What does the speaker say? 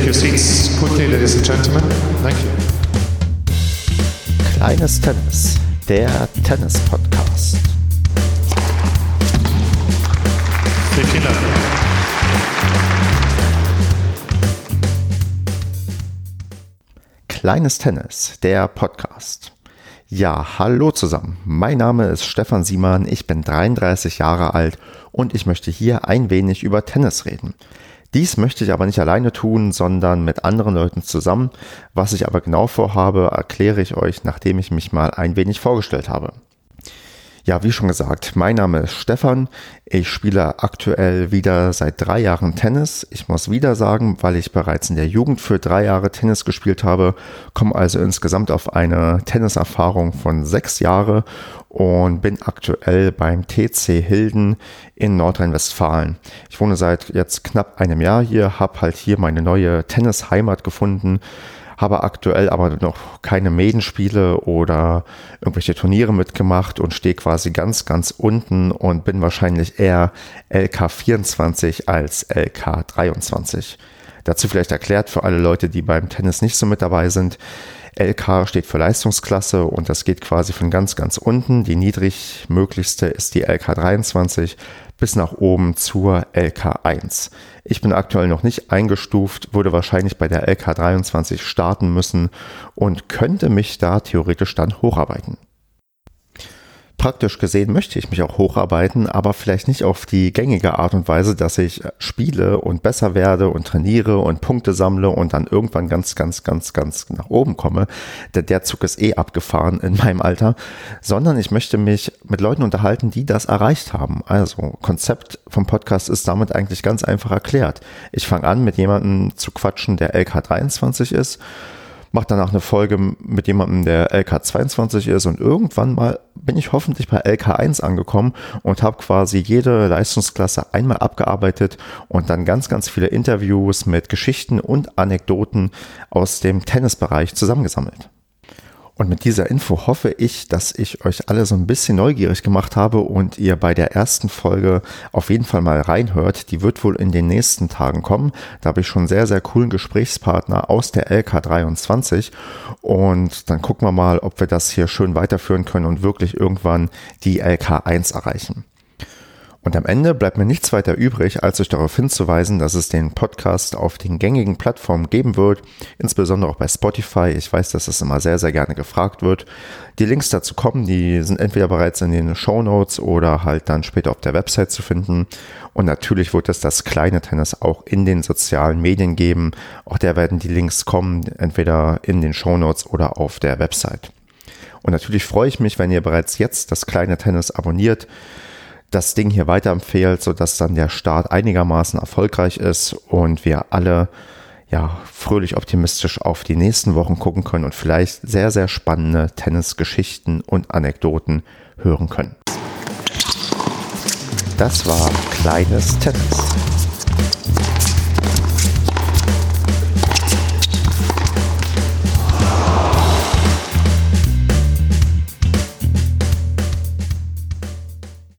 your seats quickly, ladies and gentlemen. Thank you. Kleines Tennis, der Tennis-Podcast. Vielen Dank. Kleines Tennis, der Podcast. Ja, hallo zusammen. Mein Name ist Stefan Siemann, ich bin 33 Jahre alt und ich möchte hier ein wenig über Tennis reden. Dies möchte ich aber nicht alleine tun, sondern mit anderen Leuten zusammen. Was ich aber genau vorhabe, erkläre ich euch, nachdem ich mich mal ein wenig vorgestellt habe. Ja, wie schon gesagt, mein Name ist Stefan. Ich spiele aktuell wieder seit drei Jahren Tennis. Ich muss wieder sagen, weil ich bereits in der Jugend für drei Jahre Tennis gespielt habe, komme also insgesamt auf eine Tenniserfahrung von sechs Jahre und bin aktuell beim TC Hilden in Nordrhein-Westfalen. Ich wohne seit jetzt knapp einem Jahr hier, habe halt hier meine neue Tennisheimat gefunden habe aktuell aber noch keine Medenspiele oder irgendwelche Turniere mitgemacht und stehe quasi ganz, ganz unten und bin wahrscheinlich eher LK24 als LK23. Dazu vielleicht erklärt für alle Leute, die beim Tennis nicht so mit dabei sind. LK steht für Leistungsklasse und das geht quasi von ganz, ganz unten. Die niedrigmöglichste ist die LK23 bis nach oben zur LK1. Ich bin aktuell noch nicht eingestuft, würde wahrscheinlich bei der LK23 starten müssen und könnte mich da theoretisch dann hocharbeiten. Praktisch gesehen möchte ich mich auch hocharbeiten, aber vielleicht nicht auf die gängige Art und Weise, dass ich spiele und besser werde und trainiere und Punkte sammle und dann irgendwann ganz, ganz, ganz, ganz nach oben komme. Der, der Zug ist eh abgefahren in meinem Alter, sondern ich möchte mich mit Leuten unterhalten, die das erreicht haben. Also Konzept vom Podcast ist damit eigentlich ganz einfach erklärt. Ich fange an, mit jemandem zu quatschen, der LK23 ist mache danach eine Folge mit jemandem, der LK22 ist und irgendwann mal bin ich hoffentlich bei LK1 angekommen und habe quasi jede Leistungsklasse einmal abgearbeitet und dann ganz, ganz viele Interviews mit Geschichten und Anekdoten aus dem Tennisbereich zusammengesammelt. Und mit dieser Info hoffe ich, dass ich euch alle so ein bisschen neugierig gemacht habe und ihr bei der ersten Folge auf jeden Fall mal reinhört. Die wird wohl in den nächsten Tagen kommen. Da habe ich schon sehr, sehr coolen Gesprächspartner aus der LK23. Und dann gucken wir mal, ob wir das hier schön weiterführen können und wirklich irgendwann die LK1 erreichen. Und am Ende bleibt mir nichts weiter übrig, als euch darauf hinzuweisen, dass es den Podcast auf den gängigen Plattformen geben wird, insbesondere auch bei Spotify. Ich weiß, dass das immer sehr, sehr gerne gefragt wird. Die Links dazu kommen, die sind entweder bereits in den Show Notes oder halt dann später auf der Website zu finden. Und natürlich wird es das kleine Tennis auch in den sozialen Medien geben. Auch da werden die Links kommen, entweder in den Show Notes oder auf der Website. Und natürlich freue ich mich, wenn ihr bereits jetzt das kleine Tennis abonniert das Ding hier weiterempfehlt, sodass dann der Start einigermaßen erfolgreich ist und wir alle ja, fröhlich optimistisch auf die nächsten Wochen gucken können und vielleicht sehr, sehr spannende Tennisgeschichten und Anekdoten hören können. Das war Kleines Tennis.